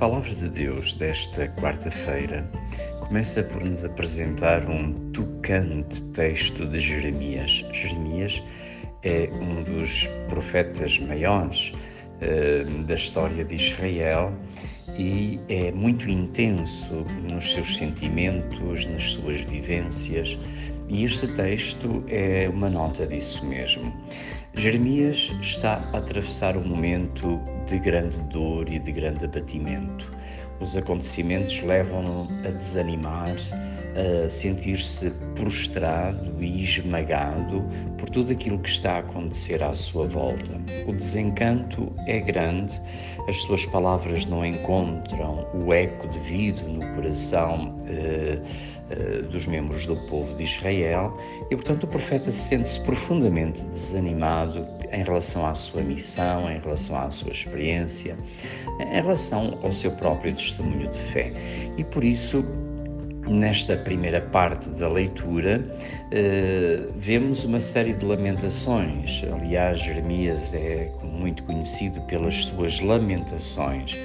Palavra de Deus desta quarta-feira começa por nos apresentar um tocante texto de Jeremias. Jeremias é um dos profetas maiores uh, da história de Israel e é muito intenso nos seus sentimentos, nas suas vivências, e este texto é uma nota disso mesmo. Jeremias está a atravessar um momento de grande dor e de grande abatimento. Os acontecimentos levam-no a desanimar, a sentir-se prostrado e esmagado por tudo aquilo que está a acontecer à sua volta. O desencanto é grande, as suas palavras não encontram o eco devido no coração. Eh, dos membros do povo de Israel e, portanto, o profeta sente-se profundamente desanimado em relação à sua missão, em relação à sua experiência, em relação ao seu próprio testemunho de fé. E por isso, nesta primeira parte da leitura, eh, vemos uma série de lamentações. Aliás, Jeremias é muito conhecido pelas suas lamentações.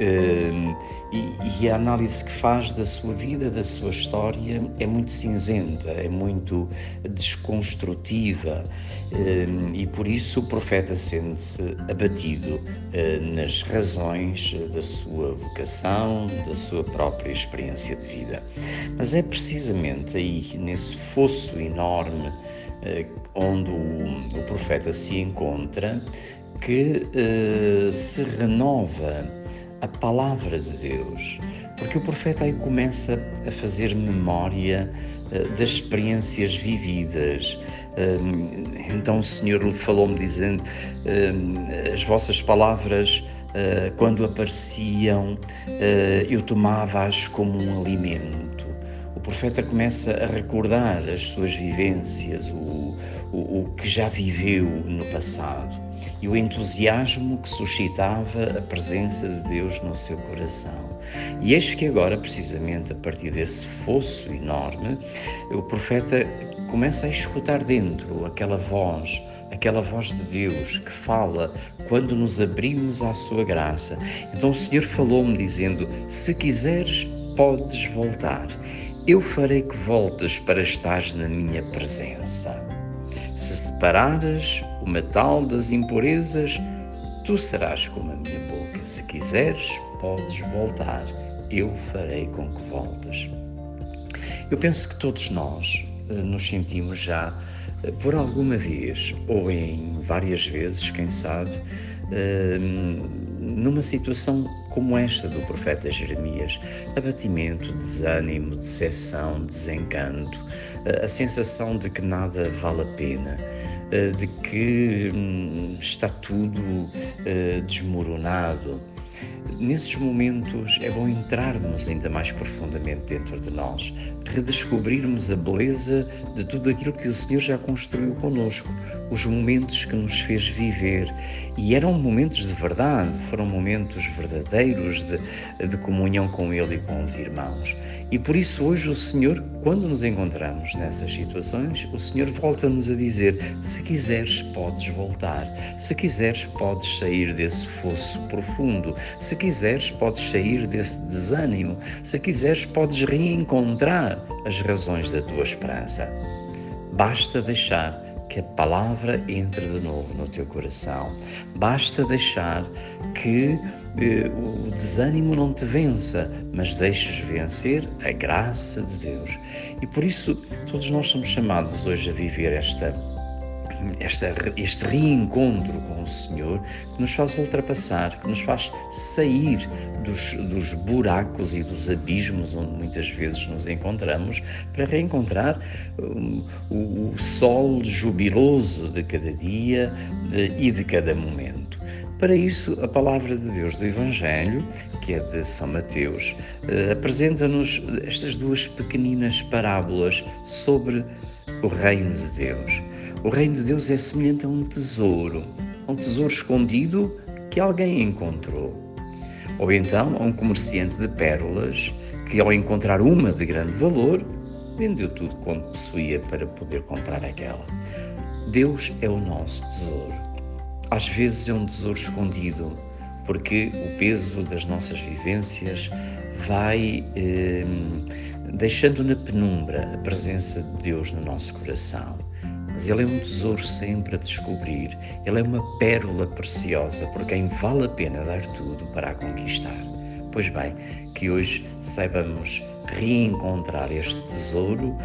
E, a análise que faz da sua vida, da sua história, é muito cinzenta, é muito desconstrutiva e por isso o profeta sente-se abatido uh, nas razões da sua vocação, da sua própria experiência de vida. Mas é precisamente aí, nesse fosso enorme eh, onde o, o profeta se encontra, que se renova a palavra de Deus, porque o profeta aí começa a fazer memória uh, das experiências vividas. Uh, então o Senhor lhe falou-me dizendo: uh, as vossas palavras. quando apareciam, eu tomava-as como um alimento. O profeta começa a recordar as suas vivências, o, o, o que já viveu no passado e o entusiasmo que suscitava a presença de Deus no seu coração. E eis que agora, precisamente a partir desse fosso enorme, o profeta começa a escutar dentro aquela voz, aquela voz de Deus que fala quando nos abrimos à sua graça. Então o Senhor falou-me dizendo: Se quiseres, podes voltar. Eu farei que voltes para estar na minha presença. Se separares o metal das impurezas, tu serás como a minha boca. Se quiseres, podes voltar. Eu farei com que voltes. Eu penso que todos nós eh, nos sentimos já, eh, por alguma vez, ou em várias vezes, quem sabe, eh, numa situação como esta do profeta Jeremias: abatimento, desânimo, decepção, desencanto, a sensação de que nada vale a pena, de que hum, está tudo desmoronado. Nesses momentos é bom entrarmos ainda mais profundamente dentro de nós, redescobrirmos a beleza de tudo aquilo que o Senhor já construiu conosco, os momentos que nos fez viver. E eram momentos de verdade, foram momentos verdadeiros de, de comunhão com Ele e com os irmãos. E por isso hoje o Senhor, quando nos encontramos nessas situações, o Senhor volta-nos a dizer: se quiseres, podes voltar, se quiseres, podes sair desse fosso profundo, se quiseres, podes sair desse desânimo, se quiseres, podes reencontrar as razões da tua esperança. Basta deixar que a palavra entre de novo no teu coração. Basta deixar que eh, o desânimo não te vença, mas deixes vencer a graça de Deus. E por isso, todos nós somos chamados hoje a viver esta esta, este reencontro com o Senhor que nos faz ultrapassar, que nos faz sair dos, dos buracos e dos abismos onde muitas vezes nos encontramos para reencontrar um, o, o sol jubiloso de cada dia de, e de cada momento. Para isso, a palavra de Deus do Evangelho, que é de São Mateus, eh, apresenta-nos estas duas pequeninas parábolas sobre o reino de Deus. O reino de Deus é semelhante a um tesouro, um tesouro escondido que alguém encontrou. Ou então a um comerciante de pérolas que, ao encontrar uma de grande valor, vendeu tudo quanto possuía para poder comprar aquela. Deus é o nosso tesouro. Às vezes é um tesouro escondido, porque o peso das nossas vivências vai eh, deixando na penumbra a presença de Deus no nosso coração. Mas Ele é um tesouro sempre a descobrir, Ele é uma pérola preciosa por quem vale a pena dar tudo para a conquistar. Pois bem, que hoje saibamos reencontrar este tesouro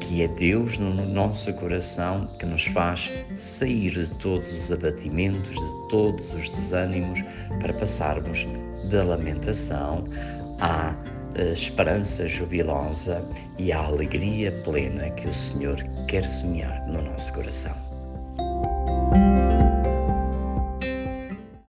que é Deus no nosso coração que nos faz sair de todos os abatimentos, de todos os desânimos, para passarmos da lamentação à eh, esperança jubilosa e à alegria plena que o Senhor quer semear no nosso coração.